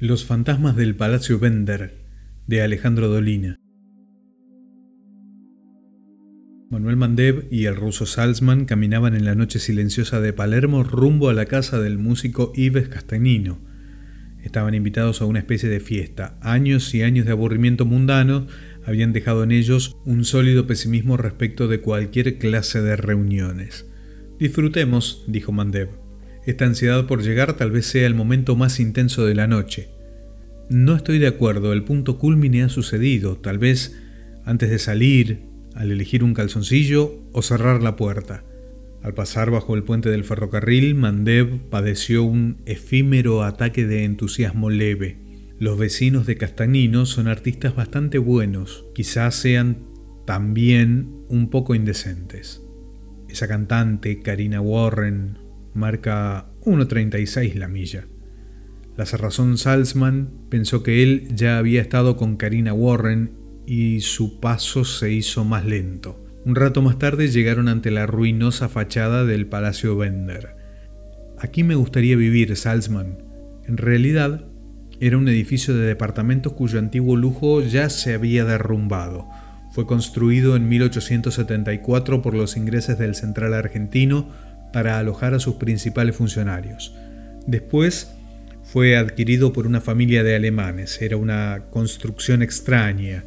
Los fantasmas del Palacio Bender de Alejandro Dolina. Manuel Mandev y el ruso Salzman caminaban en la noche silenciosa de Palermo rumbo a la casa del músico Ives Castagnino. Estaban invitados a una especie de fiesta. Años y años de aburrimiento mundano habían dejado en ellos un sólido pesimismo respecto de cualquier clase de reuniones. Disfrutemos, dijo Mandev. Esta ansiedad por llegar tal vez sea el momento más intenso de la noche. No estoy de acuerdo, el punto culmine ha sucedido, tal vez antes de salir, al elegir un calzoncillo o cerrar la puerta. Al pasar bajo el puente del ferrocarril, Mandev padeció un efímero ataque de entusiasmo leve. Los vecinos de Castagnino son artistas bastante buenos, quizás sean también un poco indecentes. Esa cantante, Karina Warren, marca 1.36 la milla. La cerrazón Salzman pensó que él ya había estado con Karina Warren y su paso se hizo más lento. Un rato más tarde llegaron ante la ruinosa fachada del Palacio Bender. Aquí me gustaría vivir, Salzman. En realidad, era un edificio de departamentos cuyo antiguo lujo ya se había derrumbado. Fue construido en 1874 por los ingleses del Central Argentino para alojar a sus principales funcionarios. Después fue adquirido por una familia de alemanes. Era una construcción extraña.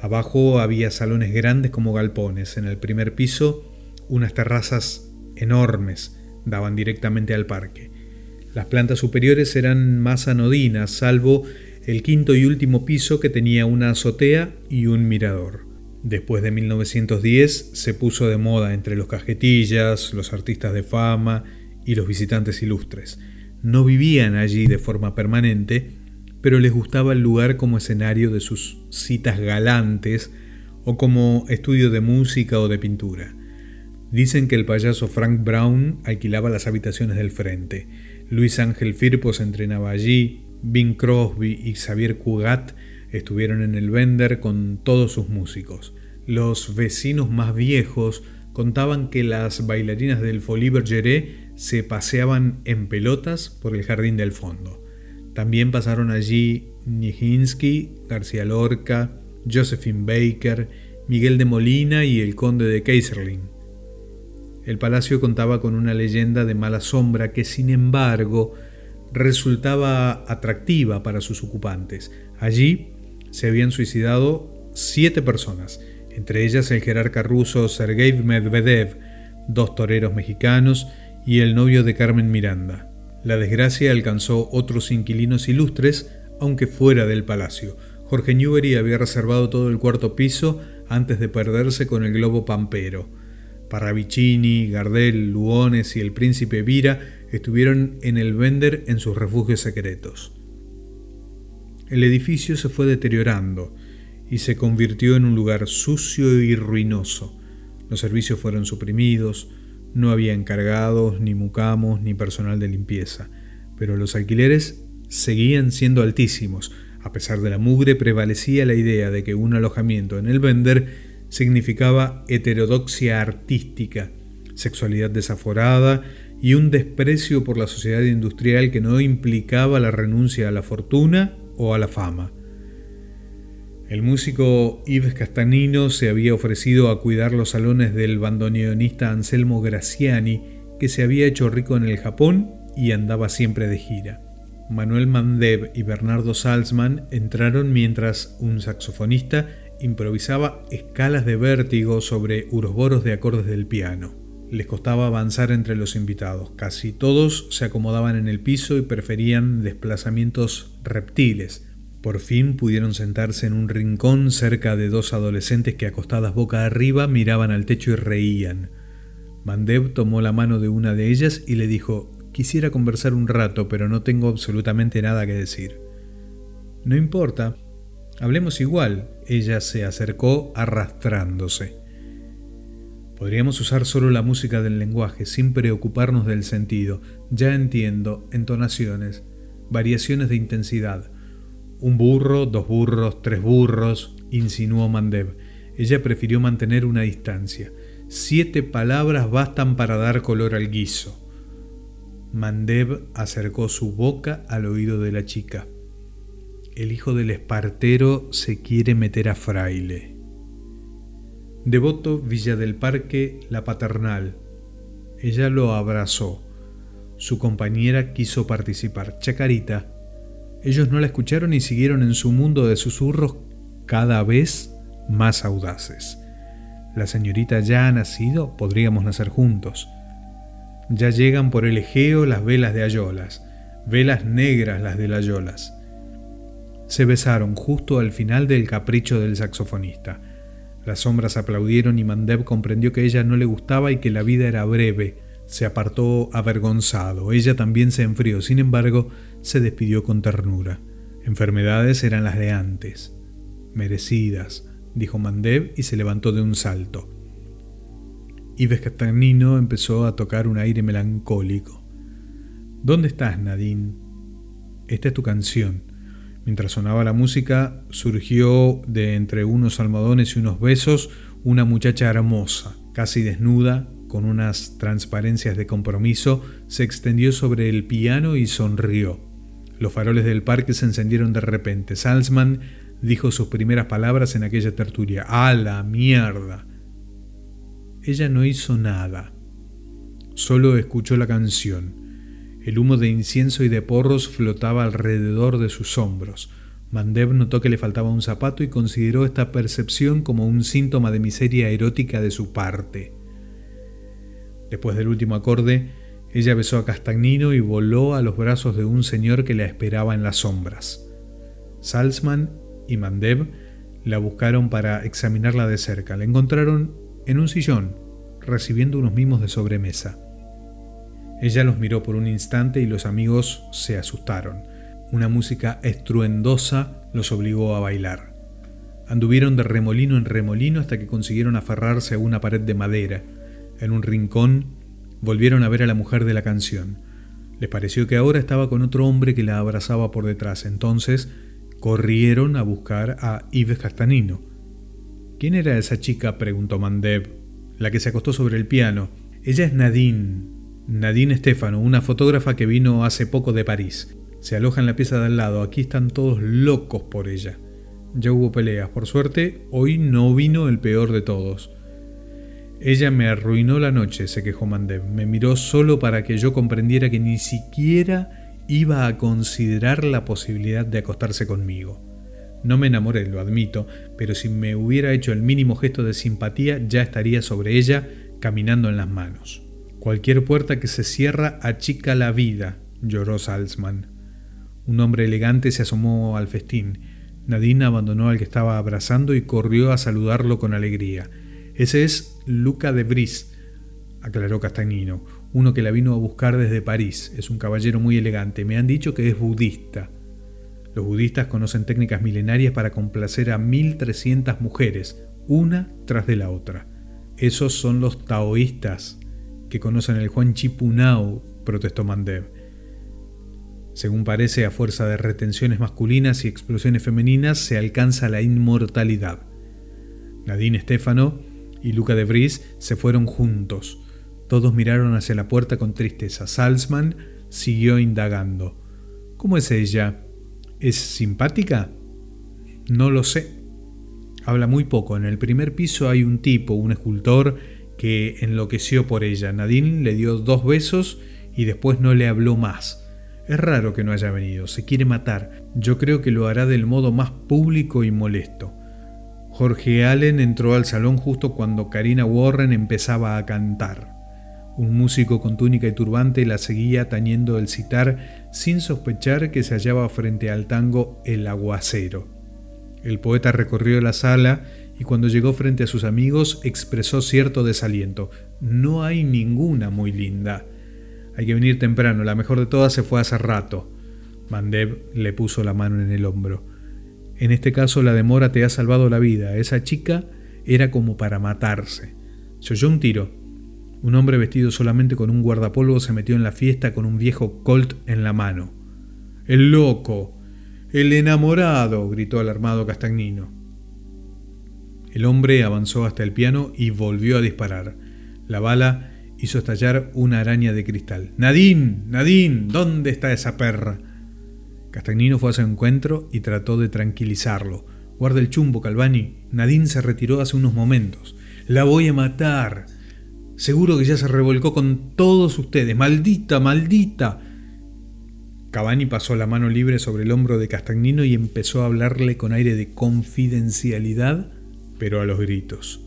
Abajo había salones grandes como galpones. En el primer piso unas terrazas enormes daban directamente al parque. Las plantas superiores eran más anodinas, salvo el quinto y último piso que tenía una azotea y un mirador. Después de 1910 se puso de moda entre los cajetillas, los artistas de fama y los visitantes ilustres. No vivían allí de forma permanente, pero les gustaba el lugar como escenario de sus citas galantes o como estudio de música o de pintura. Dicen que el payaso Frank Brown alquilaba las habitaciones del frente. Luis Ángel Firpos entrenaba allí, Bing Crosby y Xavier Cugat Estuvieron en el vender con todos sus músicos. Los vecinos más viejos contaban que las bailarinas del Folie Bergeret se paseaban en pelotas por el jardín del fondo. También pasaron allí Nijinsky, García Lorca, Josephine Baker, Miguel de Molina y el conde de Kaiserling. El palacio contaba con una leyenda de mala sombra que, sin embargo, resultaba atractiva para sus ocupantes. Allí se habían suicidado siete personas, entre ellas el jerarca ruso Sergei Medvedev, dos toreros mexicanos y el novio de Carmen Miranda. La desgracia alcanzó otros inquilinos ilustres, aunque fuera del palacio. Jorge Newbery había reservado todo el cuarto piso antes de perderse con el globo pampero. Parravicini, Gardel, Luones y el príncipe Vira estuvieron en el Bender en sus refugios secretos. El edificio se fue deteriorando y se convirtió en un lugar sucio y ruinoso. Los servicios fueron suprimidos, no había encargados, ni mucamos, ni personal de limpieza, pero los alquileres seguían siendo altísimos. A pesar de la mugre, prevalecía la idea de que un alojamiento en el vender significaba heterodoxia artística, sexualidad desaforada y un desprecio por la sociedad industrial que no implicaba la renuncia a la fortuna o a la fama. El músico Yves Castanino se había ofrecido a cuidar los salones del bandoneonista Anselmo Graciani, que se había hecho rico en el Japón y andaba siempre de gira. Manuel Mandev y Bernardo Salzman entraron mientras un saxofonista improvisaba escalas de vértigo sobre uroboros de acordes del piano. Les costaba avanzar entre los invitados. Casi todos se acomodaban en el piso y preferían desplazamientos reptiles. Por fin pudieron sentarse en un rincón cerca de dos adolescentes que acostadas boca arriba miraban al techo y reían. Mandev tomó la mano de una de ellas y le dijo, quisiera conversar un rato, pero no tengo absolutamente nada que decir. No importa, hablemos igual. Ella se acercó arrastrándose. Podríamos usar solo la música del lenguaje sin preocuparnos del sentido. Ya entiendo, entonaciones, variaciones de intensidad. Un burro, dos burros, tres burros, insinuó Mandev. Ella prefirió mantener una distancia. Siete palabras bastan para dar color al guiso. Mandev acercó su boca al oído de la chica. el hijo del espartero se quiere meter a fraile. Devoto, Villa del Parque, la paternal. Ella lo abrazó. Su compañera quiso participar. Chacarita. Ellos no la escucharon y siguieron en su mundo de susurros cada vez más audaces. La señorita ya ha nacido, podríamos nacer juntos. Ya llegan por el Egeo las velas de Ayolas, velas negras las de Ayolas. Se besaron justo al final del capricho del saxofonista. Las sombras aplaudieron y Mandev comprendió que ella no le gustaba y que la vida era breve. Se apartó avergonzado. Ella también se enfrió. Sin embargo, se despidió con ternura. Enfermedades eran las de antes. Merecidas, dijo Mandev y se levantó de un salto. Ives Castagnino empezó a tocar un aire melancólico. ¿Dónde estás, Nadine? Esta es tu canción. Mientras sonaba la música, surgió de entre unos almohadones y unos besos una muchacha hermosa, casi desnuda, con unas transparencias de compromiso, se extendió sobre el piano y sonrió. Los faroles del parque se encendieron de repente. Salzman dijo sus primeras palabras en aquella tertulia. ¡A la mierda! Ella no hizo nada. Solo escuchó la canción. El humo de incienso y de porros flotaba alrededor de sus hombros. Mandev notó que le faltaba un zapato y consideró esta percepción como un síntoma de miseria erótica de su parte. Después del último acorde, ella besó a Castagnino y voló a los brazos de un señor que la esperaba en las sombras. Salzman y Mandev la buscaron para examinarla de cerca. La encontraron en un sillón, recibiendo unos mimos de sobremesa. Ella los miró por un instante y los amigos se asustaron. Una música estruendosa los obligó a bailar. Anduvieron de remolino en remolino hasta que consiguieron aferrarse a una pared de madera. En un rincón volvieron a ver a la mujer de la canción. Les pareció que ahora estaba con otro hombre que la abrazaba por detrás. Entonces corrieron a buscar a Yves Castanino. ¿Quién era esa chica? preguntó Mandev, la que se acostó sobre el piano. Ella es Nadine, Nadine Stefano, una fotógrafa que vino hace poco de París. Se aloja en la pieza de al lado. Aquí están todos locos por ella. Ya hubo peleas. Por suerte, hoy no vino el peor de todos. Ella me arruinó la noche, se quejó Mandev. Me miró solo para que yo comprendiera que ni siquiera iba a considerar la posibilidad de acostarse conmigo. No me enamoré, lo admito, pero si me hubiera hecho el mínimo gesto de simpatía, ya estaría sobre ella, caminando en las manos. Cualquier puerta que se cierra achica la vida, lloró Salzman. Un hombre elegante se asomó al festín. Nadine abandonó al que estaba abrazando y corrió a saludarlo con alegría. Ese es Luca de Bris, aclaró Castagnino, uno que la vino a buscar desde París. Es un caballero muy elegante. Me han dicho que es budista. Los budistas conocen técnicas milenarias para complacer a 1300 mujeres, una tras de la otra. Esos son los taoístas, que conocen el Juan Chipunao, protestó Mandev. Según parece, a fuerza de retenciones masculinas y explosiones femeninas se alcanza la inmortalidad. Nadine Stefano y Luca de Vries se fueron juntos. Todos miraron hacia la puerta con tristeza. Salzman siguió indagando. ¿Cómo es ella? ¿Es simpática? No lo sé. Habla muy poco. En el primer piso hay un tipo, un escultor, que enloqueció por ella. Nadine le dio dos besos y después no le habló más. Es raro que no haya venido, se quiere matar. Yo creo que lo hará del modo más público y molesto. Jorge Allen entró al salón justo cuando Karina Warren empezaba a cantar. Un músico con túnica y turbante la seguía tañendo el citar sin sospechar que se hallaba frente al tango El Aguacero. El poeta recorrió la sala y cuando llegó frente a sus amigos expresó cierto desaliento. No hay ninguna muy linda. Hay que venir temprano, la mejor de todas se fue hace rato. Mandev le puso la mano en el hombro. En este caso la demora te ha salvado la vida. Esa chica era como para matarse. Se oyó un tiro. Un hombre vestido solamente con un guardapolvo se metió en la fiesta con un viejo Colt en la mano. ¡El loco! ¡El enamorado! gritó alarmado Castagnino. El hombre avanzó hasta el piano y volvió a disparar. La bala hizo estallar una araña de cristal. Nadine, Nadine, ¿dónde está esa perra? Castagnino fue a su encuentro y trató de tranquilizarlo. Guarda el chumbo, Calvani. Nadine se retiró hace unos momentos. La voy a matar. Seguro que ya se revolcó con todos ustedes. Maldita, maldita. Cavani pasó la mano libre sobre el hombro de Castagnino y empezó a hablarle con aire de confidencialidad, pero a los gritos.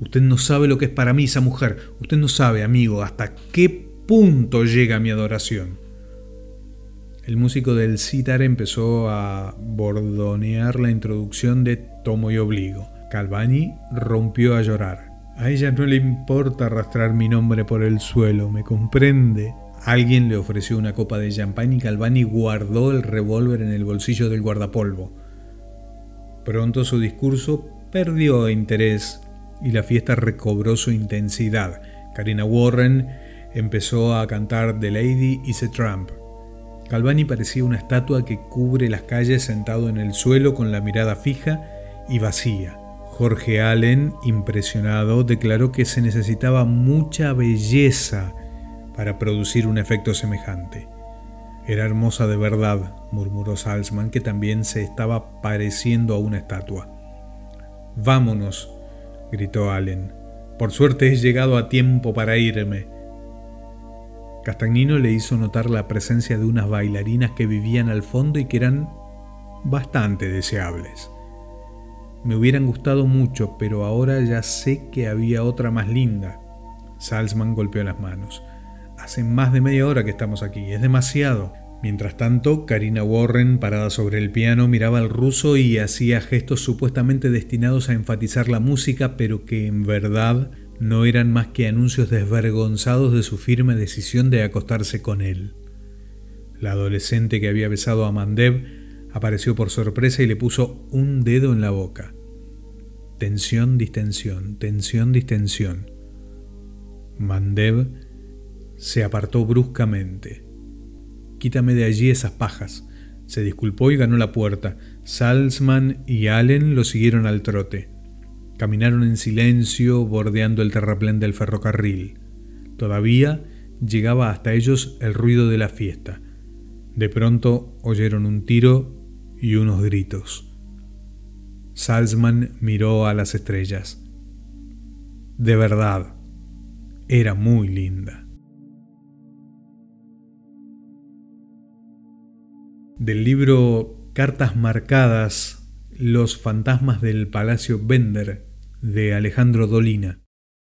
Usted no sabe lo que es para mí esa mujer. Usted no sabe, amigo, hasta qué punto llega mi adoración. El músico del citar empezó a bordonear la introducción de Tomo y Obligo. Calvani rompió a llorar. A ella no le importa arrastrar mi nombre por el suelo, ¿me comprende? Alguien le ofreció una copa de champán y Calvani guardó el revólver en el bolsillo del guardapolvo. Pronto su discurso perdió interés y la fiesta recobró su intensidad. Karina Warren empezó a cantar The Lady is a Trump. Calvani parecía una estatua que cubre las calles sentado en el suelo con la mirada fija y vacía. Jorge Allen, impresionado, declaró que se necesitaba mucha belleza para producir un efecto semejante. Era hermosa de verdad, murmuró Salzman, que también se estaba pareciendo a una estatua. Vámonos, gritó Allen. Por suerte he llegado a tiempo para irme. Castagnino le hizo notar la presencia de unas bailarinas que vivían al fondo y que eran bastante deseables. Me hubieran gustado mucho, pero ahora ya sé que había otra más linda. Salzman golpeó las manos. Hace más de media hora que estamos aquí, es demasiado. Mientras tanto, Karina Warren, parada sobre el piano, miraba al ruso y hacía gestos supuestamente destinados a enfatizar la música, pero que en verdad no eran más que anuncios desvergonzados de su firme decisión de acostarse con él. La adolescente que había besado a Mandev apareció por sorpresa y le puso un dedo en la boca. Tensión, distensión, tensión, distensión. Mandev se apartó bruscamente. Quítame de allí esas pajas. Se disculpó y ganó la puerta. Salzman y Allen lo siguieron al trote. Caminaron en silencio bordeando el terraplén del ferrocarril. Todavía llegaba hasta ellos el ruido de la fiesta. De pronto oyeron un tiro y unos gritos. Salzman miró a las estrellas. De verdad, era muy linda. Del libro Cartas marcadas, Los fantasmas del Palacio Bender de Alejandro Dolina.